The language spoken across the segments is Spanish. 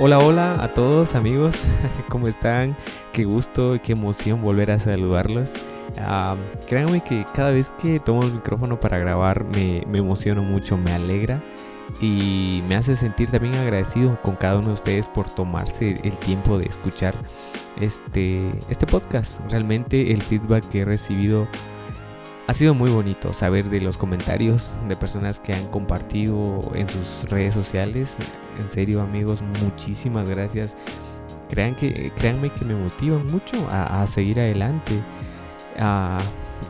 Hola, hola a todos amigos, ¿cómo están? Qué gusto y qué emoción volver a saludarlos. créanme que cada vez que tomo el micrófono para grabar me, me emociono mucho, me alegra y me hace sentir también agradecido con cada uno de ustedes por tomarse el tiempo de escuchar este, este podcast. Realmente el feedback que he recibido ha sido muy bonito saber de los comentarios de personas que han compartido en sus redes sociales. En serio, amigos, muchísimas gracias. Crean que, créanme que me motivan mucho a, seguir adelante. Ah,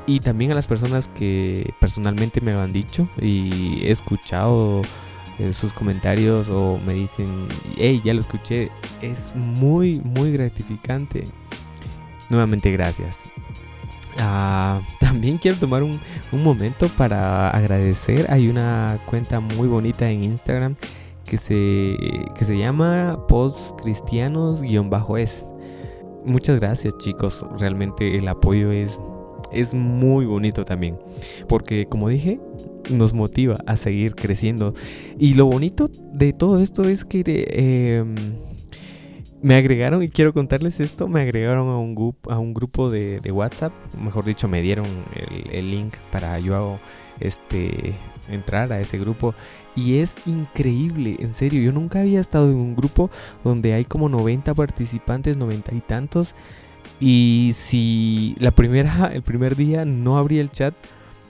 y también a las personas que personalmente me lo han dicho y he escuchado eh, sus comentarios o me dicen, hey, ya lo escuché. Es muy, muy gratificante. Nuevamente, gracias. Ah, también quiero tomar un, momento para agradecer. Hay una cuenta muy bonita en Instagram que se, que se llama postcristianos-es. Muchas gracias chicos, realmente el apoyo es, es muy bonito también. Porque como dije, nos motiva a seguir creciendo. Y lo bonito de todo esto es que... Eh, me agregaron, y quiero contarles esto, me agregaron a un, grupo, a un grupo de, WhatsApp, mejor dicho, me dieron el, link para yo este, entrar a ese grupo. Y es increíble, en serio, yo nunca había estado en un grupo donde hay como 90 participantes, 90 y tantos. Y si la primera, el primer día no abrí el chat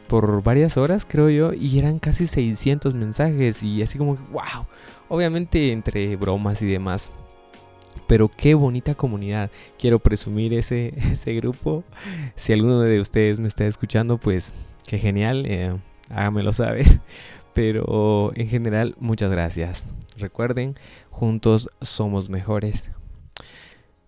por varias horas, creo yo, y eran casi 600 mensajes y así como, wow, obviamente entre bromas y demás pero qué bonita comunidad. Quiero presumir ese, ese grupo. Si alguno de ustedes me está escuchando, pues qué genial, eh, hágamelo saber. Pero en general, muchas gracias. Recuerden, juntos somos mejores.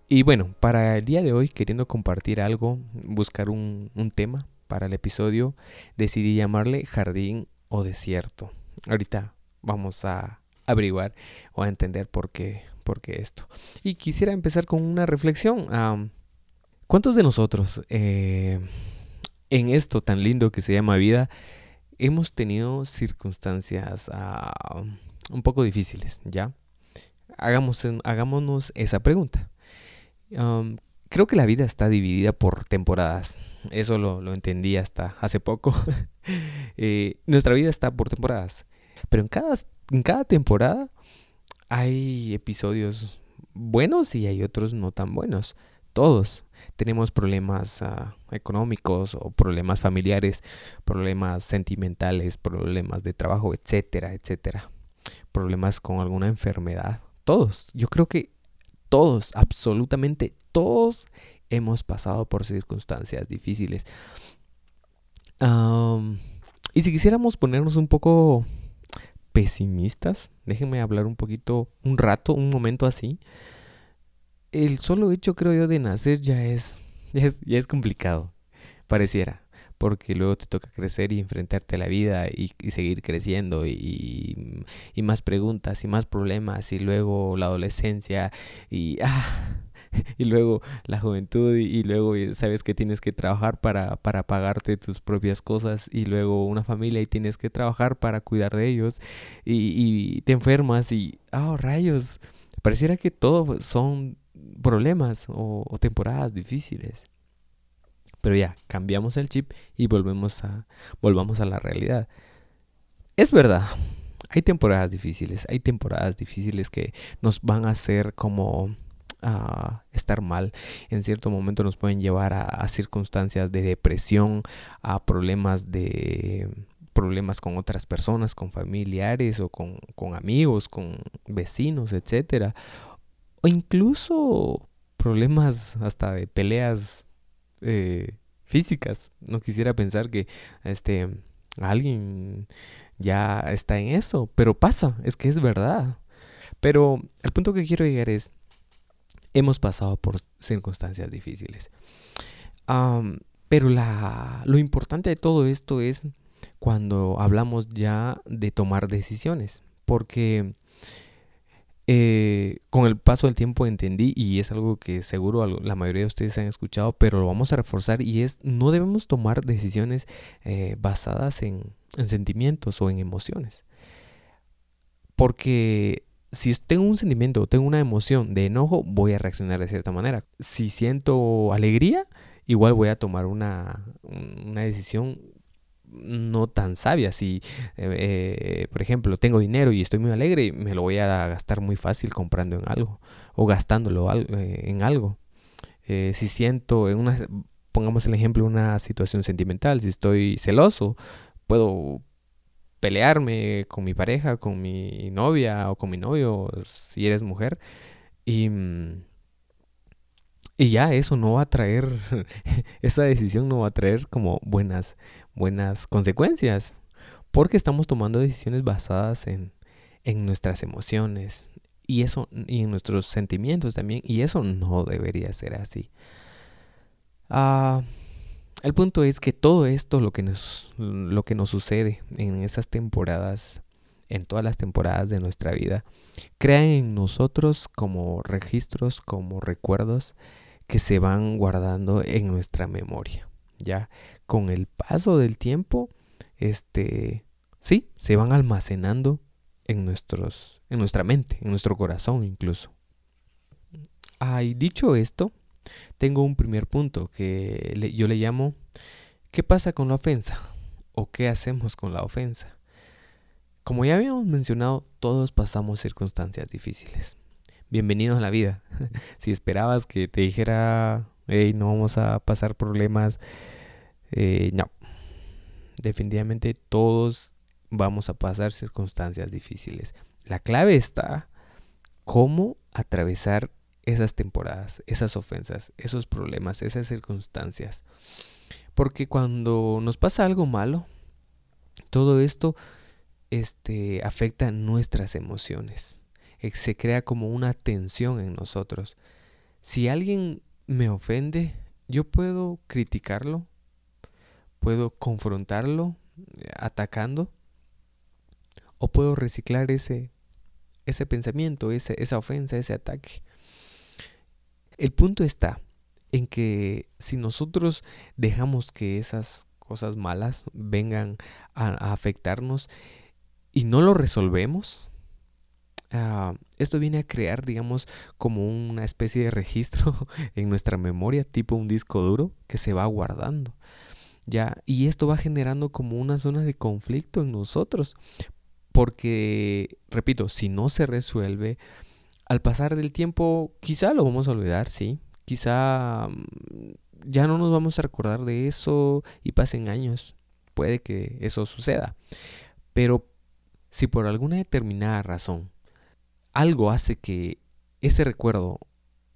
Y bueno, para el día de hoy, queriendo compartir algo, buscar un, un tema para el episodio, decidí llamarle jardín o desierto. Ahorita vamos a averiguar o a entender por qué, porque esto. Y quisiera empezar con una reflexión. ¿Cuántos de nosotros eh, en esto tan lindo que se llama vida hemos tenido circunstancias ah, un poco difíciles? ¿Ya? Hagamos, hagámonos esa pregunta. creo que la vida está dividida por temporadas. Eso lo, entendí hasta hace poco. Eh, nuestra vida está por temporadas. Pero en cada, en cada temporada hay episodios buenos y hay otros no tan buenos. Todos tenemos problemas ah, económicos o problemas familiares, problemas sentimentales, problemas de trabajo, etcétera, etcétera. Problemas con alguna enfermedad. Todos. Yo creo que todos, absolutamente todos hemos pasado por circunstancias difíciles. y si quisiéramos ponernos un poco pesimistas, déjenme hablar un poquito, un rato, un momento así. El solo hecho, creo yo, de nacer ya es, ya es, complicado, pareciera porque luego te toca crecer y enfrentarte a la vida y, seguir creciendo y, más preguntas y más problemas y luego la adolescencia y ah, y luego la juventud y, luego eh, sabes que tienes que trabajar para, para pagarte tus propias cosas y luego una familia y tienes que trabajar para cuidar de ellos y, te enfermas y, oh, rayos, pareciera que todo son problemas o, temporadas difíciles. Pero ya, cambiamos el chip y volvemos a, volvamos a la realidad. Es verdad, hay temporadas difíciles, hay temporadas difíciles que nos van a hacer como a estar mal. En cierto momento nos pueden llevar a, circunstancias de depresión, a problemas de problemas con otras personas, con familiares o con, amigos, con vecinos, etcétera. O incluso problemas hasta de peleas eh, físicas. No quisiera pensar que este alguien ya está en eso, pero pasa, es que es verdad. Pero el punto que quiero llegar es, hemos pasado por circunstancias difíciles. pero lo importante de todo esto es cuando hablamos ya de tomar decisiones, porque eh, con el paso del tiempo entendí y es algo que seguro la mayoría de ustedes han escuchado, pero lo vamos a reforzar y es no debemos tomar decisiones eh, basadas en sentimientos o en emociones. Porque si tengo un sentimiento tengo una emoción de enojo, voy a reaccionar de cierta manera. Si siento alegría, igual voy a tomar una, una decisión no tan sabia. Si, eh, eh, por ejemplo, tengo dinero y estoy muy alegre, me lo voy a gastar muy fácil comprando en algo o gastándolo eh, en algo. si siento en una, pongamos el ejemplo, una situación sentimental, si estoy celoso, puedo pelearme con mi pareja, con mi novia o con mi novio, si eres mujer, y, mm, y ya eso no va a traer, esa decisión no va a traer como buenas, buenas consecuencias, porque estamos tomando decisiones basadas en, en nuestras emociones y eso y en nuestros sentimientos también y eso no debería ser así. Ah, el punto es que todo esto lo que nos lo que nos sucede en esas temporadas en todas las temporadas de nuestra vida crea en nosotros como registros, como recuerdos que se van guardando en nuestra memoria, ¿ya? con el paso del tiempo, este, sí, se van almacenando en, nuestros, en nuestra mente, en nuestro corazón incluso. Ah, dicho esto, tengo un primer punto que yo le llamo ¿qué pasa con la ofensa? ¿O qué hacemos con la ofensa? Como ya habíamos mencionado, todos pasamos circunstancias difíciles. Bienvenidos a la vida. si esperabas que te dijera, hey, no vamos a pasar problemas, eh, no, definitivamente todos vamos a pasar circunstancias difíciles. La clave está cómo atravesar esas temporadas, esas ofensas, esos problemas, esas circunstancias. Porque cuando nos pasa algo malo, todo esto este, afecta nuestras emociones. Eh, se crea como una tensión en nosotros. Si alguien me ofende, yo puedo criticarlo, puedo confrontarlo eh, atacando o puedo reciclar ese, ese pensamiento, esa ofensa, ese ataque. El punto está en que si nosotros dejamos que esas cosas malas vengan a, afectarnos y no lo resolvemos, ah, esto viene a crear, digamos, como una especie de registro en nuestra memoria, tipo un disco duro que se va guardando. ¿ya? Y esto va generando como una zona de conflicto en nosotros, porque, repito, si no se resuelve, al pasar del tiempo quizá lo vamos a olvidar, sí, quizá mm, ya no nos vamos a recordar de eso y pasen años, puede que eso suceda, pero si por alguna determinada razón algo hace que ese recuerdo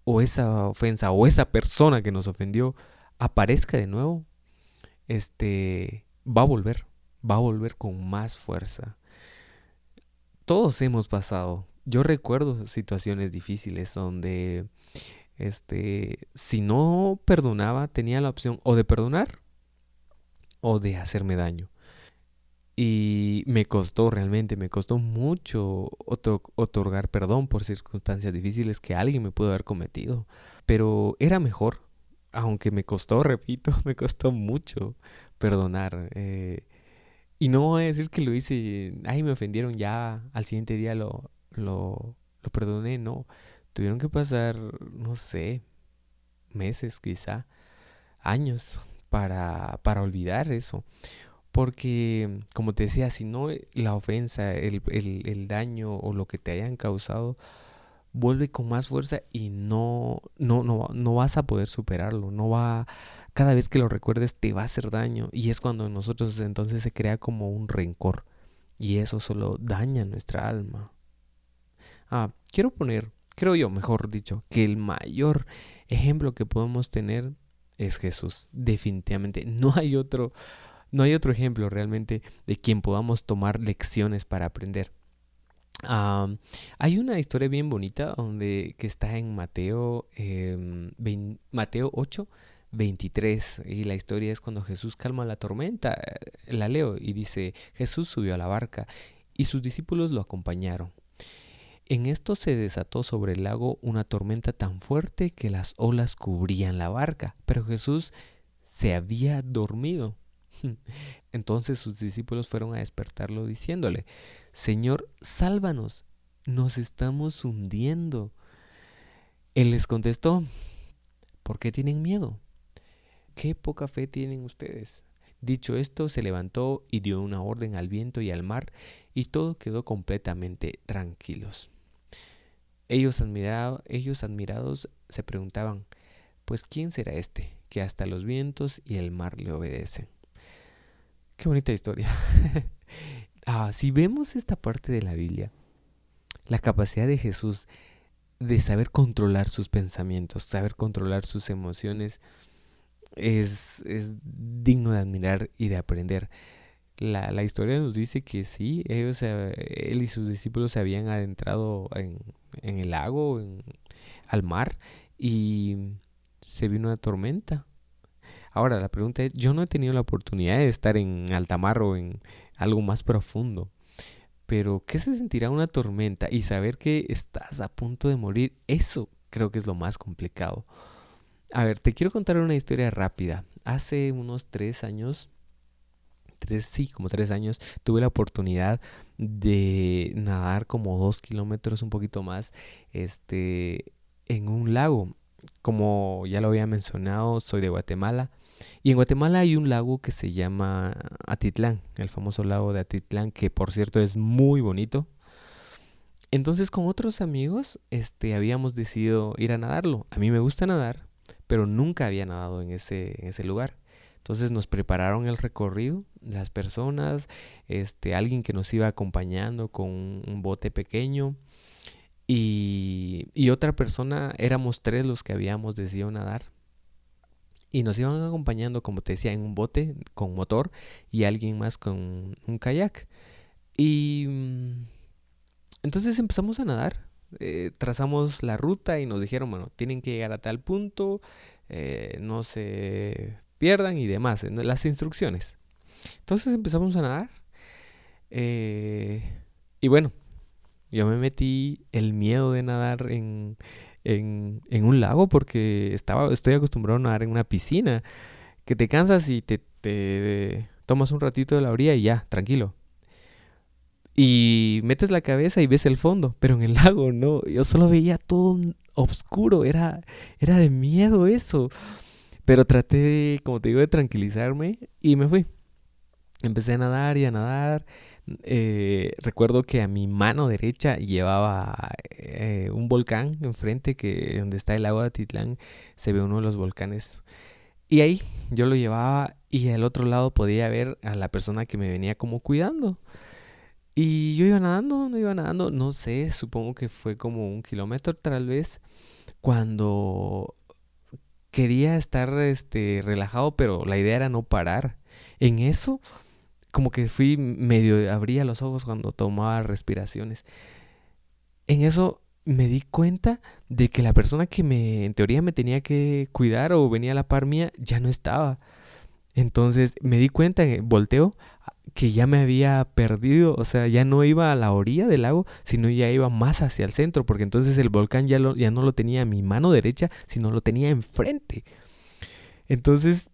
o esa ofensa o esa persona que nos ofendió aparezca de nuevo, este, va a volver, va a volver con más fuerza. Todos hemos pasado. Yo recuerdo situaciones difíciles donde, este, si no perdonaba, tenía la opción o de perdonar o de hacerme daño. Y me costó realmente, me costó mucho otorgar perdón por circunstancias difíciles que alguien me pudo haber cometido. Pero era mejor aunque me costó, repito, me costó mucho perdonar. Eh, y no voy a decir que lo hice, ay, me ofendieron ya, al siguiente día lo, lo, lo perdoné, no. Tuvieron que pasar, no sé, meses quizá, años para, para olvidar eso. Porque, como te decía, si no la ofensa, el, el, el daño o lo que te hayan causado, vuelve con más fuerza y no, no, no, no vas a poder superarlo, no va, cada vez que lo recuerdes te va a hacer daño y es cuando nosotros entonces se crea como un rencor y eso solo daña nuestra alma. Ah, quiero poner, creo yo, mejor dicho, que el mayor ejemplo que podemos tener es Jesús, definitivamente, no hay otro, no hay otro ejemplo realmente de quien podamos tomar lecciones para aprender hay una historia bien bonita donde que está en Mateo, eh, Mateo 8, 23 y la historia es cuando Jesús calma la tormenta. La leo y dice, Jesús subió a la barca y sus discípulos lo acompañaron. En esto se desató sobre el lago una tormenta tan fuerte que las olas cubrían la barca, pero Jesús se había dormido. Entonces sus discípulos fueron a despertarlo diciéndole, Señor, sálvanos, nos estamos hundiendo. Él les contestó, ¿por qué tienen miedo? ¿Qué poca fe tienen ustedes? Dicho esto, se levantó y dio una orden al viento y al mar, y todo quedó completamente tranquilos. Ellos, ellos admirados se preguntaban, pues ¿quién será este que hasta los vientos y el mar le obedecen? Qué bonita historia. ah, si vemos esta parte de la Biblia, la capacidad de Jesús de saber controlar sus pensamientos, saber controlar sus emociones, es, es digno de admirar y de aprender. La, la, historia nos dice que sí, ellos, él y sus discípulos se habían adentrado en, en el lago, en, al mar, y se vino una tormenta. Ahora, la pregunta es, yo no he tenido la oportunidad de estar en alta mar o en algo más profundo, pero ¿qué se sentirá una tormenta y saber que estás a punto de morir? Eso creo que es lo más complicado. A ver, te quiero contar una historia rápida. Hace unos tres años, tres, sí, como tres años, tuve la oportunidad de nadar como dos kilómetros, un poquito más, este, en un lago. Como ya lo había mencionado, soy de Guatemala. Y en Guatemala hay un lago que se llama Atitlán, el famoso lago de Atitlán, que por cierto es muy bonito. Entonces con otros amigos este, habíamos decidido ir a nadarlo. A mí me gusta nadar, pero nunca había nadado en ese, en ese lugar. Entonces nos prepararon el recorrido, las personas, este, alguien que nos iba acompañando con un, bote pequeño y, y, otra persona, éramos tres los que habíamos decidido nadar. Y nos iban acompañando, como te decía, en un bote con motor y alguien más con un kayak. Y mm, entonces empezamos a nadar. Eh, trazamos la ruta y nos dijeron, bueno, tienen que llegar a tal punto, eh, no se pierdan y demás, las instrucciones. Entonces empezamos a nadar. Eh, y bueno, yo me metí el miedo de nadar en, en, un lago porque estaba, estoy acostumbrado a nadar en una piscina. Que te cansas y te, te tomas un ratito de la orilla y ya, tranquilo. Y metes la cabeza y ves el fondo, pero en el lago no, yo solo veía todo oscuro, era, era de miedo eso. Pero traté, como te digo, de tranquilizarme y me fui. Empecé a nadar y a nadar. Eh, recuerdo que a mi mano derecha llevaba eh, un volcán enfrente, que donde está el lago de Atitlán, se ve uno de los volcanes. Y ahí yo lo llevaba y al otro lado podía ver a la persona que me venía como cuidando. Y yo iba nadando, no iba nadando, no sé, supongo que fue como un kilómetro tal vez, cuando quería estar este, relajado, pero la idea era no parar. En eso, como que fui medio, abría los ojos cuando tomaba respiraciones. En eso me di cuenta de que la persona que me, en teoría me tenía que cuidar o venía a la par mía, ya no estaba. Entonces me di cuenta, volteo, que ya me había perdido, o sea, ya no iba a la orilla del lago, sino ya iba más hacia el centro, porque entonces el volcán ya, lo, ya no lo tenía a mi mano derecha, sino lo tenía enfrente. Entonces,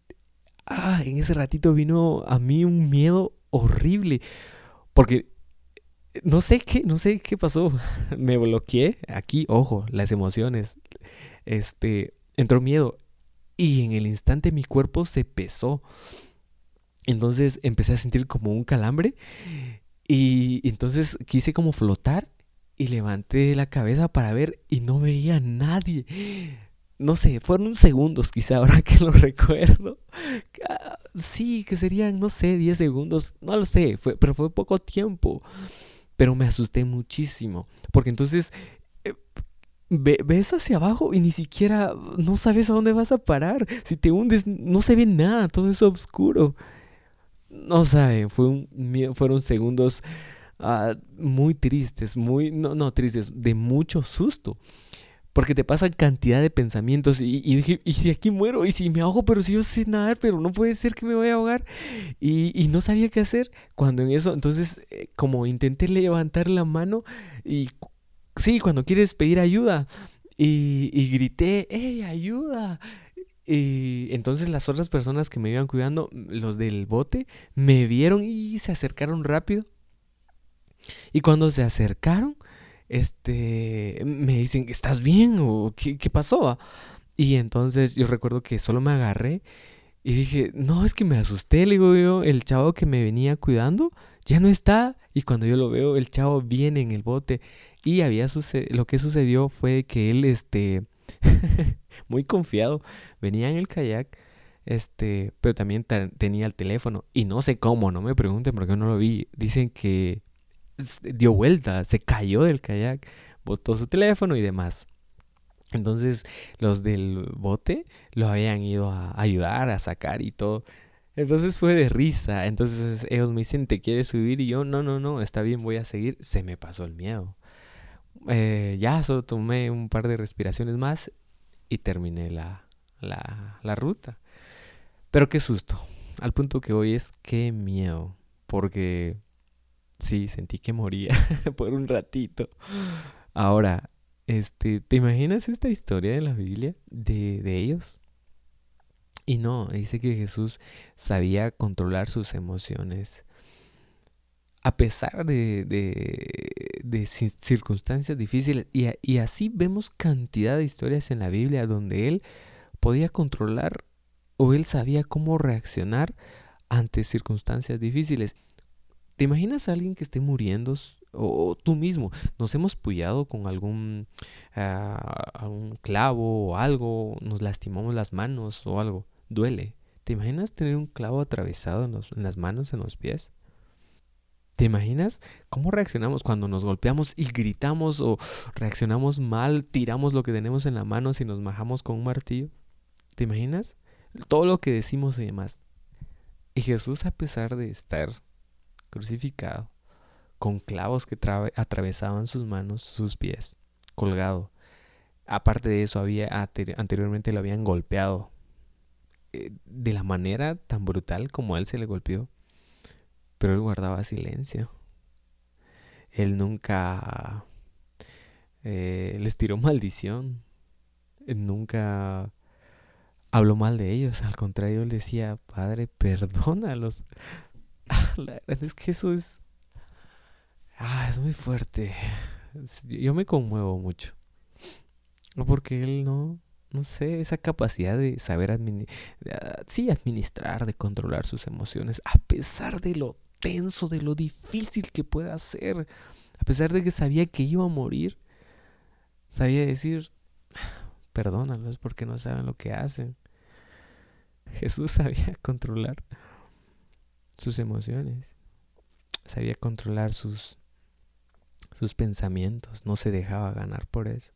ah, en ese ratito vino a mí un miedo horrible, porque no sé qué, no sé qué pasó, me bloqueé aquí, ojo, las emociones, este, entró miedo y en el instante mi cuerpo se pesó. Entonces empecé a sentir como un calambre y entonces quise como flotar y levanté la cabeza para ver y no veía a nadie. No sé, fueron segundos quizá ahora que lo recuerdo. Ah, sí, que serían, no sé, 10 segundos, no lo sé, fue, pero fue poco tiempo. Pero me asusté muchísimo, porque entonces eh, ves hacia abajo y ni siquiera no sabes a dónde vas a parar. Si te hundes, no se ve nada, todo es oscuro no saben, fue un, fueron segundos ah, muy tristes, muy, no, no tristes, de mucho susto. Porque te pasan cantidad de pensamientos y, dije, ¿y si aquí muero? ¿Y si me ahogo? Pero si yo sé nadar, pero no puede ser que me vaya a ahogar. Y, no sabía qué hacer. Cuando en eso, entonces, eh, como intenté levantar la mano y Sí, cuando quieres pedir ayuda. Y, y grité, ¡Ey, ayuda! Y entonces las otras personas que me iban cuidando, los del bote, me vieron y se acercaron rápido. Y cuando se acercaron, este, me dicen, ¿estás bien? ¿O qué, qué pasó? Y entonces yo recuerdo que solo me agarré y dije, no, es que me asusté, le digo yo, el chavo que me venía cuidando ya no está. Y cuando yo lo veo, el chavo viene en el bote. Y había lo que sucedió fue que él, este, muy confiado, venía en el kayak, este, pero también tenía el teléfono. Y no sé cómo, no me pregunten porque no lo vi. Dicen que dio vuelta, se cayó del kayak, botó su teléfono y demás. Entonces los del bote lo habían ido a ayudar, a sacar y todo. Entonces fue de risa. Entonces ellos me dicen, ¿te quieres subir? Y yo, no, no, no, está bien, voy a seguir. Se me pasó el miedo. Eh, ya solo tomé un par de respiraciones más y terminé la, la, la ruta. Pero qué susto. Al punto que hoy es qué miedo. Porque sí, sentí que moría por un ratito. Ahora, este, ¿te imaginas esta historia de la Biblia de, de ellos? Y no, dice que Jesús sabía controlar sus emociones. A pesar de, de, circunstancias difíciles. Y, así vemos cantidad de historias en la Biblia donde Él podía controlar o Él sabía cómo reaccionar ante circunstancias difíciles. ¿Te imaginas a alguien que esté muriendo o, tú mismo? Nos hemos puyado con algún, ah, clavo o algo, nos lastimamos las manos o algo. Duele. ¿Te imaginas tener un clavo atravesado en, en las manos, en los pies? ¿Te imaginas cómo reaccionamos cuando nos golpeamos y gritamos o reaccionamos mal, tiramos lo que tenemos en la mano si nos majamos con un martillo? ¿Te imaginas? Todo lo que decimos y demás. Y Jesús, a pesar de estar crucificado, con clavos que atravesaban sus manos, sus pies, colgado. Aparte de eso, había anteriormente lo habían golpeado eh, de la manera tan brutal como a él se le golpeó. Pero él guardaba silencio. Él nunca eh, les tiró maldición. Él nunca habló mal de ellos. Al contrario, él decía, Padre, perdónalos. La verdad es que eso es. Ah, es muy fuerte. Yo me conmuevo mucho. Porque él no. No sé, esa capacidad de saber administrar. Sí, administrar, de controlar sus emociones. A pesar de lo tenso, de lo difícil que pueda ser. A pesar de que sabía que iba a morir. Sabía decir. Perdónalos porque no saben lo que hacen. Jesús sabía controlar sus emociones, sabía controlar sus, sus pensamientos, no se dejaba ganar por eso.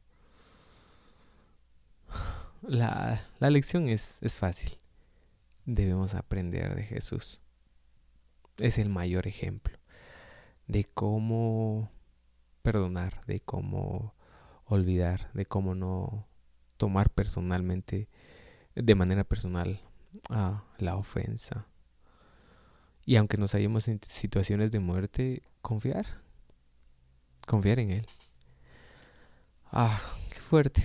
La, la lección es, es fácil. Debemos aprender de Jesús. Es el mayor ejemplo de cómo perdonar, de cómo olvidar, de cómo no tomar personalmente, de manera personal, la ofensa, y aunque nos hallemos en situaciones de muerte, confiar. Confiar en Él. Ah, qué fuerte.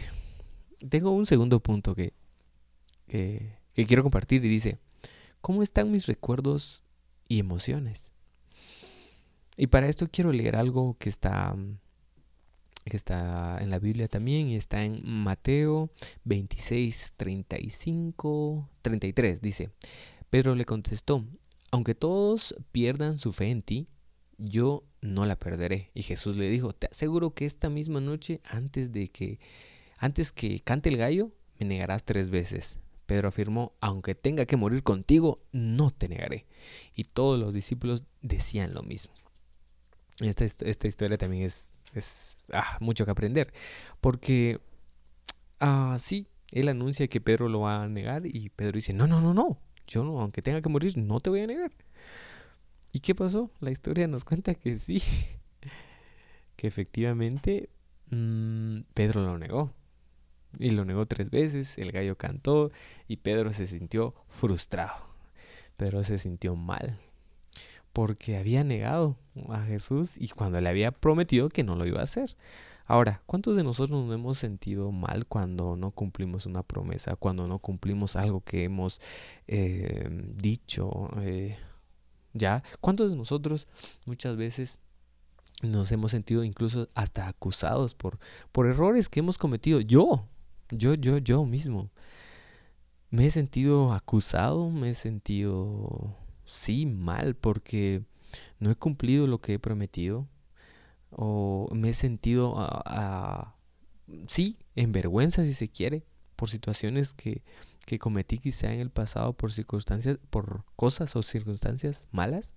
Tengo un segundo punto que, que, quiero compartir y dice, ¿cómo están mis recuerdos y emociones? Y para esto quiero leer algo que está, que está en la Biblia también y está en Mateo 26, 35, 33. Dice, Pedro le contestó, aunque todos pierdan su fe en ti, yo no la perderé. Y Jesús le dijo, te aseguro que esta misma noche, antes de que, antes que cante el gallo, me negarás tres veces. Pedro afirmó, aunque tenga que morir contigo, no te negaré. Y todos los discípulos decían lo mismo. Esta, esta historia también es, es ah, mucho que aprender. Porque, ah, sí, él anuncia que Pedro lo va a negar y Pedro dice, no, no, no, no, yo, aunque tenga que morir, no te voy a negar. ¿Y qué pasó? La historia nos cuenta que sí, que efectivamente mm, Pedro lo negó. Y lo negó tres veces, el gallo cantó y Pedro se sintió frustrado. Pedro se sintió mal porque había negado a Jesús y cuando le había prometido que no lo iba a hacer. Ahora, ¿cuántos de nosotros nos hemos sentido mal cuando no cumplimos una promesa, cuando no cumplimos algo que hemos eh, dicho? Eh, ¿Ya? ¿Cuántos de nosotros muchas veces nos hemos sentido incluso hasta acusados por, por errores que hemos cometido? Yo, yo, yo, yo mismo. Me he sentido acusado, me he sentido, sí, mal porque no he cumplido lo que he prometido o me he sentido, a, sí, en vergüenza si se quiere, por situaciones que, que cometí quizá en el pasado, por circunstancias, por cosas o circunstancias malas.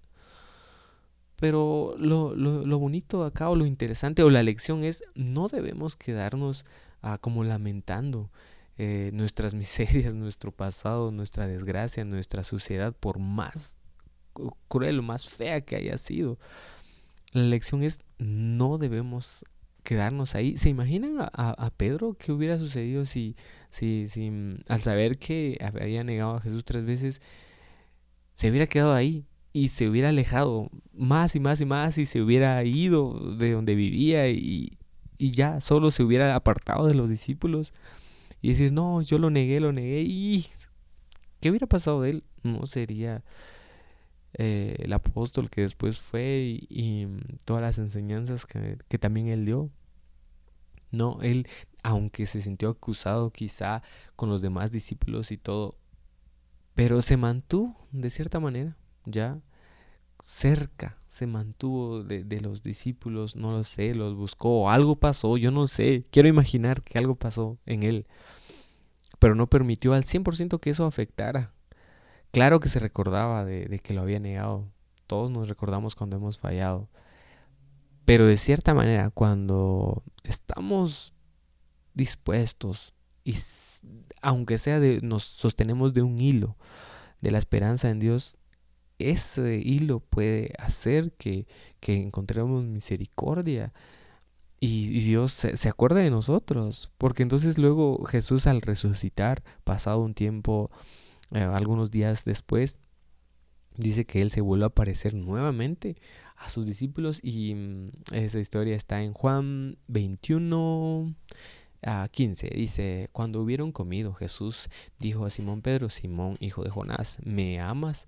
Pero lo, lo, lo, bonito acá o lo interesante o la lección es no debemos quedarnos ah, como lamentando eh, nuestras miserias, nuestro pasado, nuestra desgracia, nuestra suciedad, por más cruel o más fea que haya sido. La lección es no debemos quedarnos ahí. ¿Se imaginan a, a, Pedro qué hubiera sucedido si, si, si mm, al saber que había negado a Jesús tres veces, se hubiera quedado ahí y se hubiera alejado más y más y más y se hubiera ido de donde vivía y, y ya solo se hubiera apartado de los discípulos y decir, no, yo lo negué, lo negué y ¿qué hubiera pasado de él? No sería eh, el apóstol que después fue y, todas las enseñanzas que, que, también él dio. No, él, aunque se sintió acusado quizá con los demás discípulos y todo, pero se mantuvo de cierta manera, ya cerca, se mantuvo de, de los discípulos, no lo sé, los buscó, algo pasó, yo no sé, quiero imaginar que algo pasó en él, pero no permitió al 100% que eso afectara Claro que se recordaba de, que lo había negado. Todos nos recordamos cuando hemos fallado. Pero de cierta manera, cuando estamos dispuestos y aunque sea nos sostenemos de un hilo de la esperanza en Dios, ese hilo puede hacer que, que encontremos misericordia y, Dios se, se acuerda de nosotros. Porque entonces luego Jesús al resucitar, pasado un tiempo, eh, algunos días después, dice que él se vuelve a aparecer nuevamente a sus discípulos y mm, esa historia está en Juan 21 a 15. Dice, cuando hubieron comido, Jesús dijo a Simón Pedro, Simón, hijo de Jonás, ¿me amas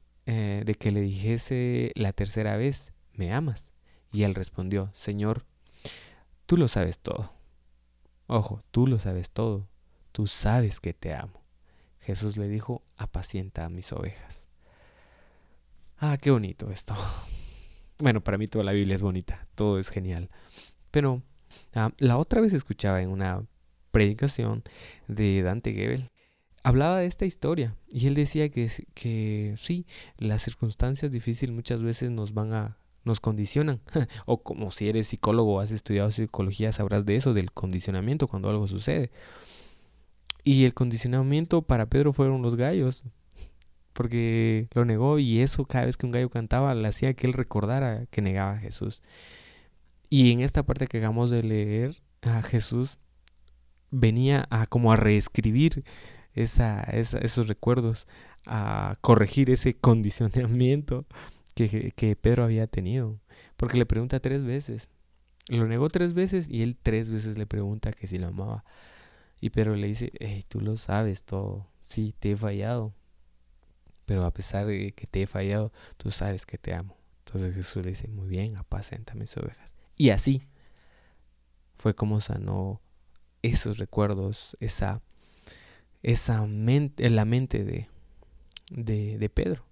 eh, de que le dijese la tercera vez, ¿me amas? Y él respondió, Señor, tú lo sabes todo. Ojo, tú lo sabes todo. Tú sabes que te amo. Jesús le dijo, apacienta a mis ovejas. Ah, qué bonito esto. Bueno, para mí toda la Biblia es bonita, todo es genial. Pero ah, la otra vez escuchaba en una predicación de Dante Gebel, hablaba de esta historia y él decía que, que sí, las circunstancias difíciles muchas veces nos van a nos condicionan. o como si eres psicólogo o has estudiado psicología, sabrás de eso, del condicionamiento cuando algo sucede. Y el condicionamiento para Pedro fueron los gallos, porque lo negó y eso cada vez que un gallo cantaba le hacía que él recordara que negaba a Jesús. Y en esta parte que acabamos de leer, a Jesús venía a como a reescribir esa, esos recuerdos, a corregir ese condicionamiento que, Pedro había tenido. Porque le pregunta tres veces. Lo negó tres veces y él tres veces le pregunta que si lo amaba. Y Pedro le dice, hey, tú lo sabes todo. Sí, te he fallado. Pero a pesar de que te he fallado, tú sabes que te amo. Entonces Jesús le dice, muy bien, apacenta mis ovejas. Y así fue como sanó esos recuerdos, esa, esa mente, la mente de, de, de Pedro.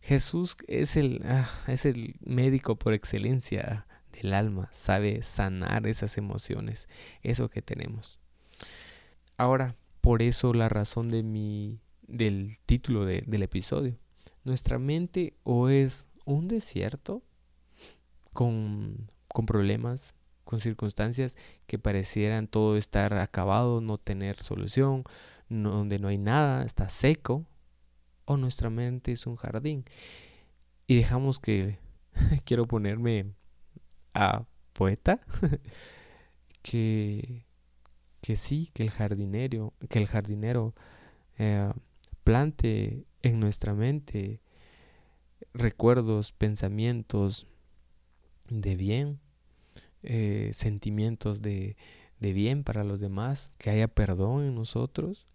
Jesús es el, ah, es el médico por excelencia del alma, sabe sanar esas emociones, eso que tenemos. Ahora, por eso la razón de mi, del título del episodio. Nuestra mente o es un desierto con, con problemas, con circunstancias que parecieran todo estar acabado, no tener solución, donde no hay nada, está seco, o nuestra mente es un jardín. Y dejamos que, quiero ponerme a poeta, que, que sí, que el jardinero, que el jardinero eh, plante en nuestra mente recuerdos, pensamientos de bien, eh, sentimientos de, de, bien para los demás, que haya perdón en nosotros,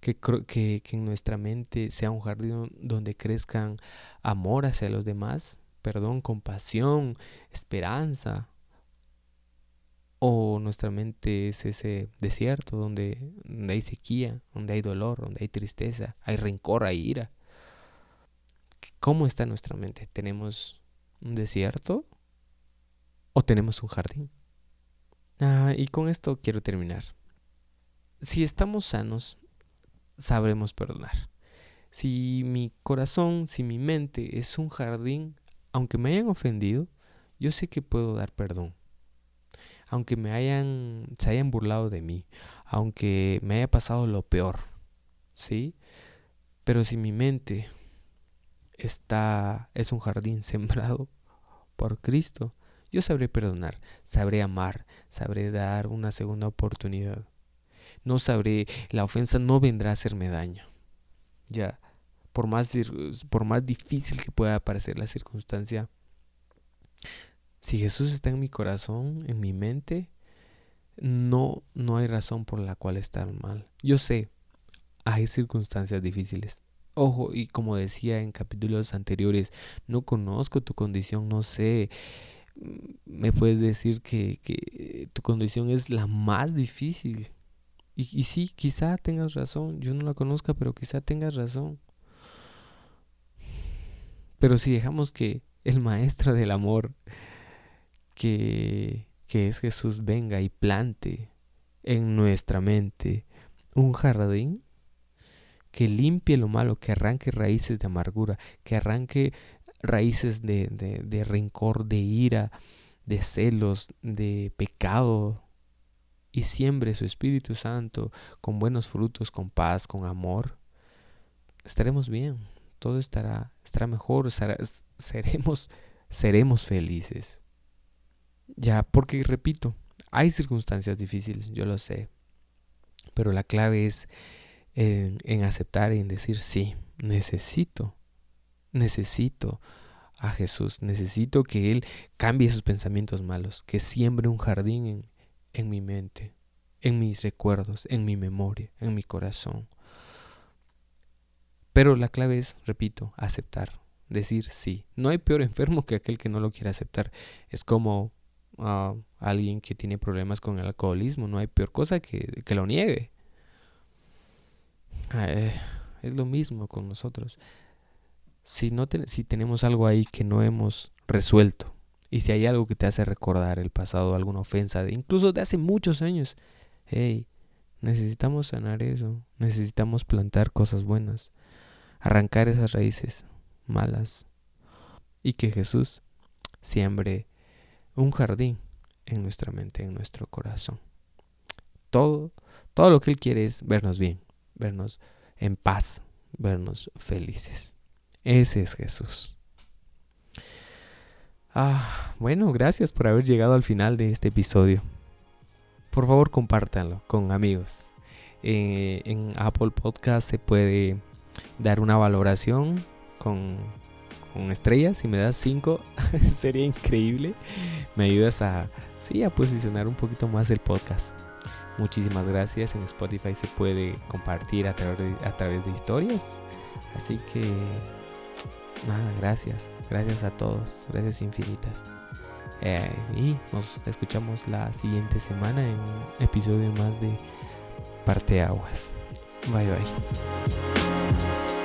que, que, que en nuestra mente sea un jardín donde crezcan amor hacia los demás, perdón, compasión, esperanza. O nuestra mente es ese desierto donde, donde hay sequía, donde hay dolor, donde hay tristeza, hay rencor, hay ira. ¿Cómo está nuestra mente? ¿Tenemos un desierto o tenemos un jardín? Ah, y con esto quiero terminar. Si estamos sanos, sabremos perdonar. Si mi corazón, si mi mente es un jardín, aunque me hayan ofendido, yo sé que puedo dar perdón. Aunque me hayan, se hayan burlado de mí, aunque me haya pasado lo peor, ¿sí? Pero si mi mente está, es un jardín sembrado por Cristo, yo sabré perdonar, sabré amar, sabré dar una segunda oportunidad. No sabré, la ofensa no vendrá a hacerme daño. Ya, por más, por más difícil que pueda parecer la circunstancia, si Jesús está en mi corazón, en mi mente, no, no hay razón por la cual estar mal. Yo sé, hay circunstancias difíciles, Ojo, y como decía en capítulos anteriores, no conozco tu condición, no sé. Me puedes decir que, que tu condición es la más difícil. Y, sí, quizá tengas razón. Yo no la conozca, pero quizá tengas razón. Pero si dejamos que el maestro del amor, que, que es Jesús, venga y plante en nuestra mente un jardín, que limpie lo malo, que arranque raíces de amargura, que arranque raíces de, de, de rencor, de ira, de celos, de pecado, y siembre su Espíritu Santo con buenos frutos, con paz, con amor, estaremos bien, todo estará, estará mejor, seremos, seremos felices. Ya, porque repito, hay circunstancias difíciles, yo lo sé, pero la clave es en, aceptar y en decir, sí, necesito, necesito a Jesús, necesito que Él cambie sus pensamientos malos, que siembre un jardín en mi mente, en mis recuerdos, en mi memoria, en mi corazón. Pero la clave es, repito, aceptar, decir sí. No hay peor enfermo que aquel que no lo quiere aceptar. Es como ah, alguien que tiene problemas con el alcoholismo. No hay peor cosa que, que lo niegue. Eh, es lo mismo con nosotros. Si, no si tenemos algo ahí que no hemos resuelto, y si hay algo que te hace recordar el pasado, alguna ofensa, de, incluso de hace muchos años, hey, necesitamos sanar eso, necesitamos plantar cosas buenas, arrancar esas raíces malas, y que Jesús siembre un jardín en nuestra mente, en nuestro corazón. Todo, todo lo que Él quiere es vernos bien vernos en paz, vernos felices. Ese es Jesús. Ah, bueno, gracias por haber llegado al final de este episodio. Por favor, compártanlo con amigos. Eh, en Apple Podcast se puede dar una valoración con, con estrellas. Si me das 5, sería increíble. Me ayudas a, sí, a posicionar un poquito más el podcast. Muchísimas gracias. En Spotify se puede compartir a a través de historias. Así que, nada, gracias. Gracias a todos. Gracias infinitas. Eh, y nos escuchamos la siguiente semana en un episodio más de Parte Aguas. Bye bye.